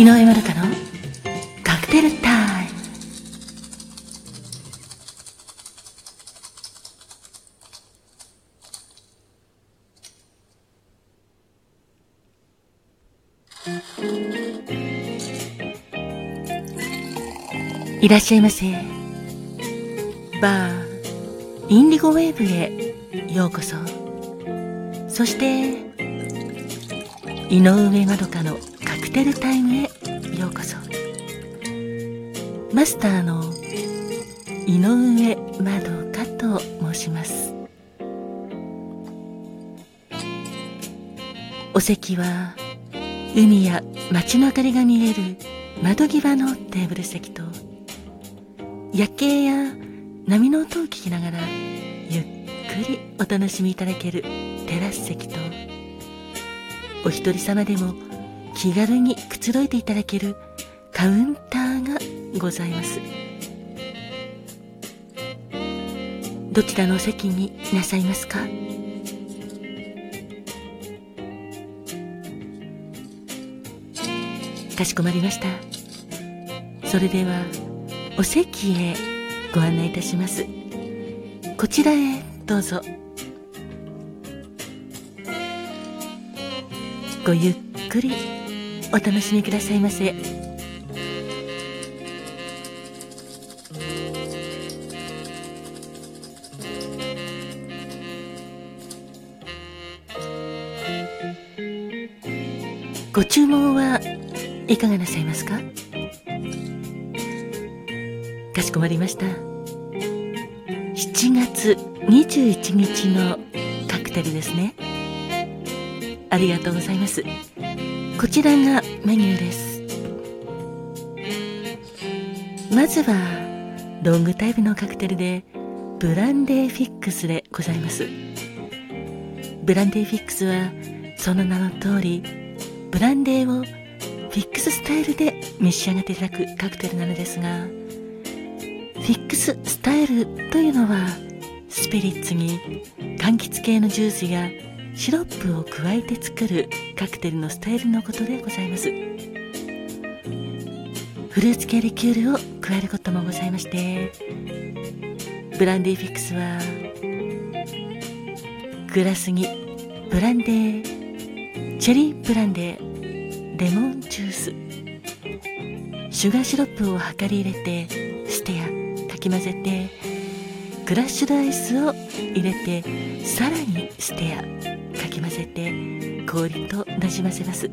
井上まどかのカクテルタイム。いらっしゃいませ。バーインディゴウェーブへようこそ。そして井上まどかのカクテルタイムへマスターの井上まどかと申します。お席は海や街の明かりが見える窓際のテーブル席と夜景や波の音を聞きながらゆっくりお楽しみいただけるテラス席とお一人様でも気軽にくつろいでいただけるカウンターがございます。どちらのお席になさいますか？かしこまりました。それではお席へご案内いたします。こちらへどうぞ。ごゆっくりお楽しみくださいませ。かがなさいますか？かしこまりました。7月21日のカクテルですね。ありがとうございます。こちらがメニューです。まずはロングタイプのカクテルでブランデーフィックスでございます。ブランデーフィックスはその名の通りブランデーをフィックススタイルで召し上がっていただくカクテルなのですがフィックススタイルというのはスピリッツに柑橘系のジュースやシロップを加えて作るカクテルのスタイルのことでございます。フルーツ系リキュールを加えることもございましてブランデーフィックスはグラスにブランデーチェリーブランデーレモンジュース。シュガーシロップを量り入れてステアかき混ぜてクラッシュドアイスを入れてさらにステアかき混ぜて氷となじませます。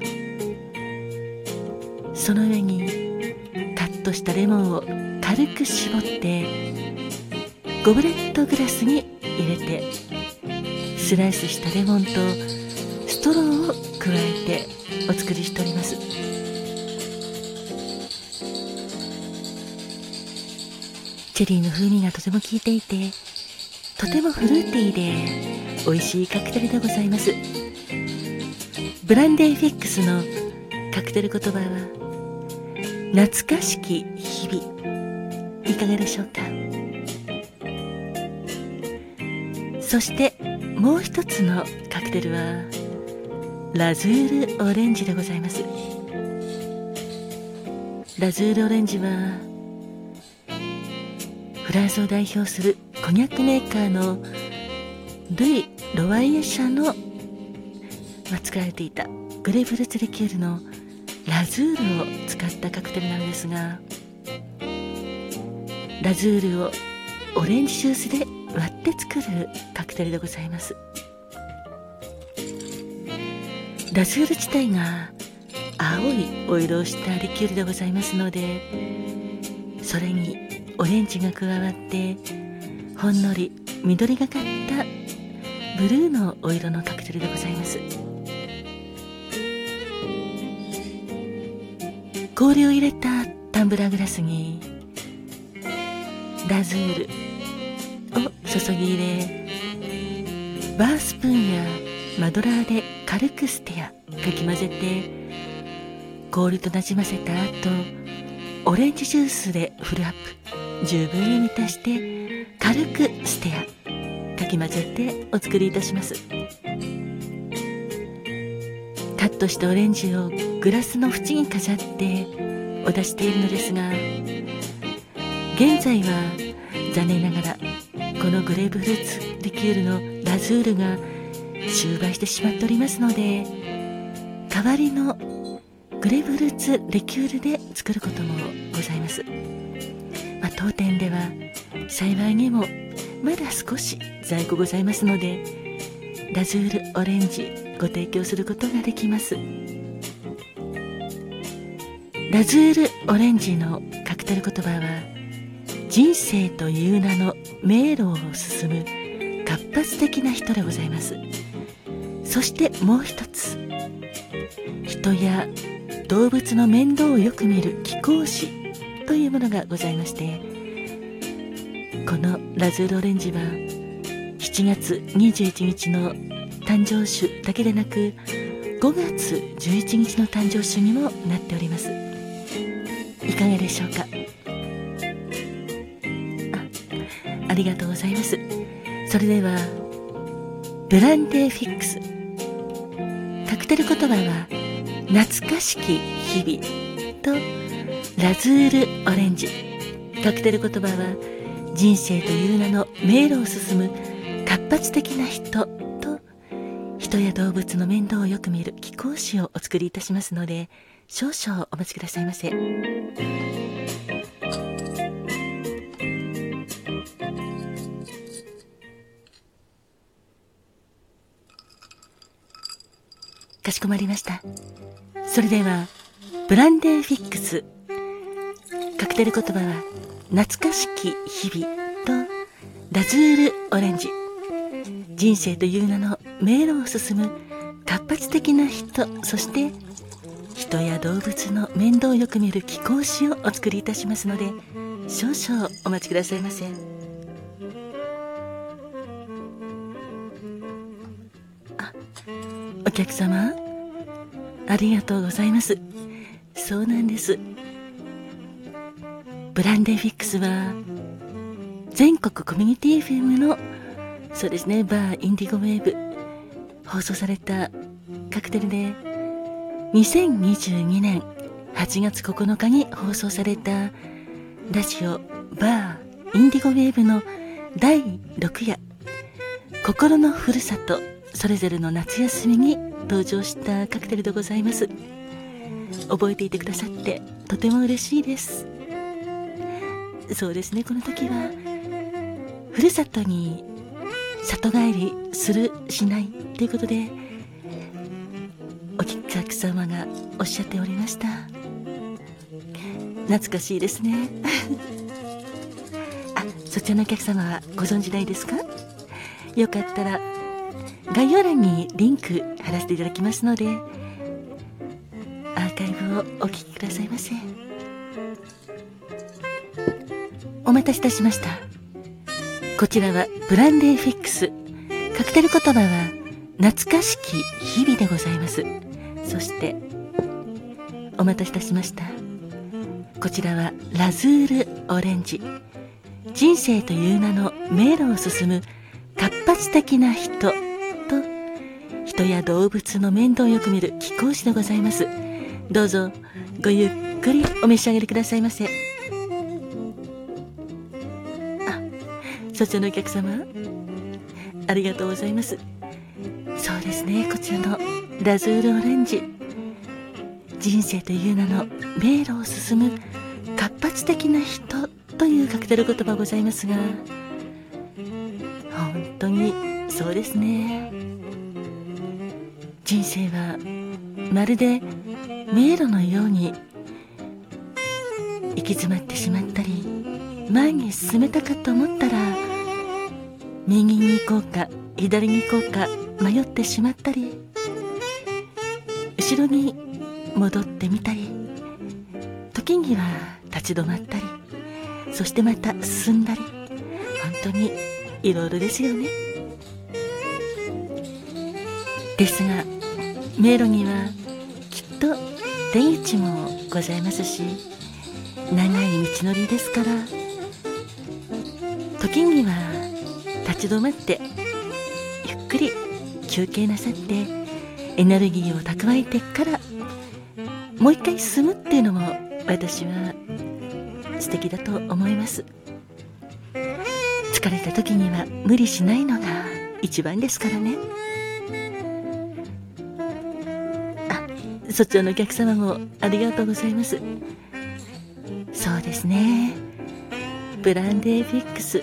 その上にカットしたレモンを軽く絞ってゴブレットグラスに入れてスライスしたレモンとストローを加えてお作りしております。チェリーの風味がとても効いていてとてもフルーティーで美味しいカクテルでございます。ブランデーフィックスのカクテル言葉は懐かしき日々。いかがでしょうか？そしてもう一つのカクテルはラズールオレンジでございます。ラズールオレンジはフランスを代表するコニャックメーカーのルイ・ロワイエ社の、まあ、作られていたグレープフルーツリキュールのラズールを使ったカクテルなんですがラズールをオレンジジュースで割って作るカクテルでございます。ラズール自体が青いお色をしたリキュールでございますのでそれにオレンジが加わってほんのり緑がかったブルーのお色のカクテルでございます。氷を入れたタンブラーグラスにラズールを注ぎ入れバースプーンやマドラーで軽くステアかき混ぜて氷となじませた後オレンジジュースでフルアップ。十分に満たして軽くステアかき混ぜてお作りいたします。カットしたオレンジをグラスの縁に飾ってお出しているのですが現在は残念ながらこのグレープフルーツリキュールのラズールが終売してしまっておりますので代わりのグレープフルーツリキュールで作ることもございます、まあ、当店では幸いにもまだ少し在庫ございますのでラズールオレンジご提供することができます。ラズールオレンジのカクテル言葉は人生という名の迷路を進む活発的な人でございます。そしてもう一つ。人や動物の面倒をよく見る貴公子というものがございましてこのラズールオレンジは7月21日の誕生酒だけでなく5月11日の誕生酒にもなっております。いかがでしょうか？あありがとうございます。それではブランデーフィックスカクテル言葉は懐かしき日々とラズールオレンジカクテル言葉は人生という名の迷路を進む活発的な人と人や動物の面倒をよく見る貴公子をお作りいたしますので少々お待ちくださいませ。しこまりました。それではブランデーフィックス。カクテル言葉は懐かしき日々とラズールオレンジ。人生という名の迷路を進む活発的な人そして人や動物の面倒をよく見る貴公子をお作りいたしますので少々お待ちくださいませ。あお客様？ありがとうございます。そうなんです。ブランデーフィックスは全国コミュニティ FM のそうですねバーインディゴウェーブ放送されたカクテルで2022年8月9日に放送されたラジオバーインディゴウェーブの第6夜。心のふるさとそれぞれの夏休みに登場したカクテルでございます。覚えていてくださってとても嬉しいです。そうですねこの時はふるさとに里帰りするしないということでお客様がおっしゃっておりました。懐かしいですね。あそちらのお客様はご存知ないですか？よかったら概要欄にリンク貼らせていただきますのでアーカイブをお聞きくださいませ。お待たせいたしました。こちらはブランデーフィックス。カクテル言葉は懐かしき日々でございます。そしてお待たせいたしました。こちらはラズールオレンジ。人生という名の迷路を進む活発的な人。人や動物の面倒をよく見る貴公子でございます。どうぞごゆっくりお召し上がりくださいませ。あそちらのお客様。ありがとうございます。そうですねこちらのラズールオレンジ。人生という名の迷路を進む活発的な人というカクテル言葉ございますが本当にそうですね。人生はまるで迷路のように行き詰まってしまったり前に進めたかと思ったら右に行こうか左に行こうか迷ってしまったり後ろに戻ってみたり時には立ち止まったりそしてまた進んだり本当にいろいろですよね。ですが迷路にはきっと出口もございますし長い道のりですから。時には立ち止まってゆっくり休憩なさってエネルギーを蓄えてからもう一回住むっていうのも私は素敵だと思います。疲れた時には無理しないのが一番ですからね。そちらのお客様もありがとうございます。そうですね。ブランデーフィックス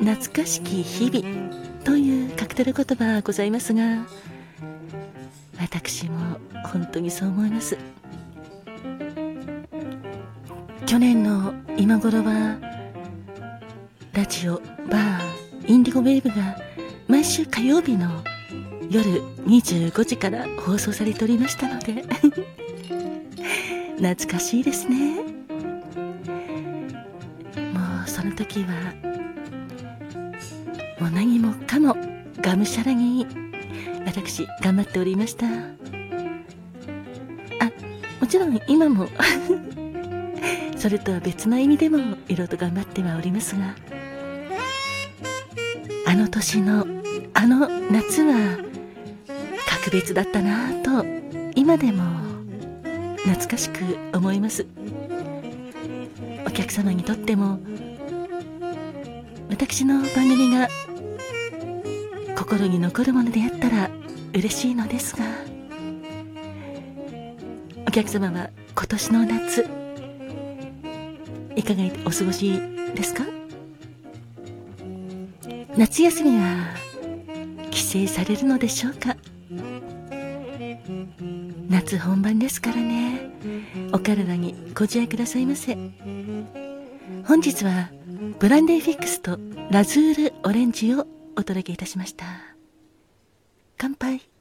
懐かしき日々というカクテル言葉ございますが私も本当にそう思います。去年の今頃はラジオバーインディゴウェーブが毎週火曜日の夜25時から放送されておりましたので。懐かしいですね。もうその時はもう何もかもがむしゃらに私頑張っておりました。あもちろん今も それとは別の意味でもいろいろと頑張ってはおりますがあの年のあの夏は格別だったなぁと今でも懐かしく思います。お客様にとっても私の番組が心に残るものであったら嬉しいのですがお客様は今年の夏いかがお過ごしですか？夏休みは帰省されるのでしょうか？夏本番ですからね。お体にご自愛くださいませ。本日はブランデーフィックスとラズールオレンジをお届けいたしました。乾杯。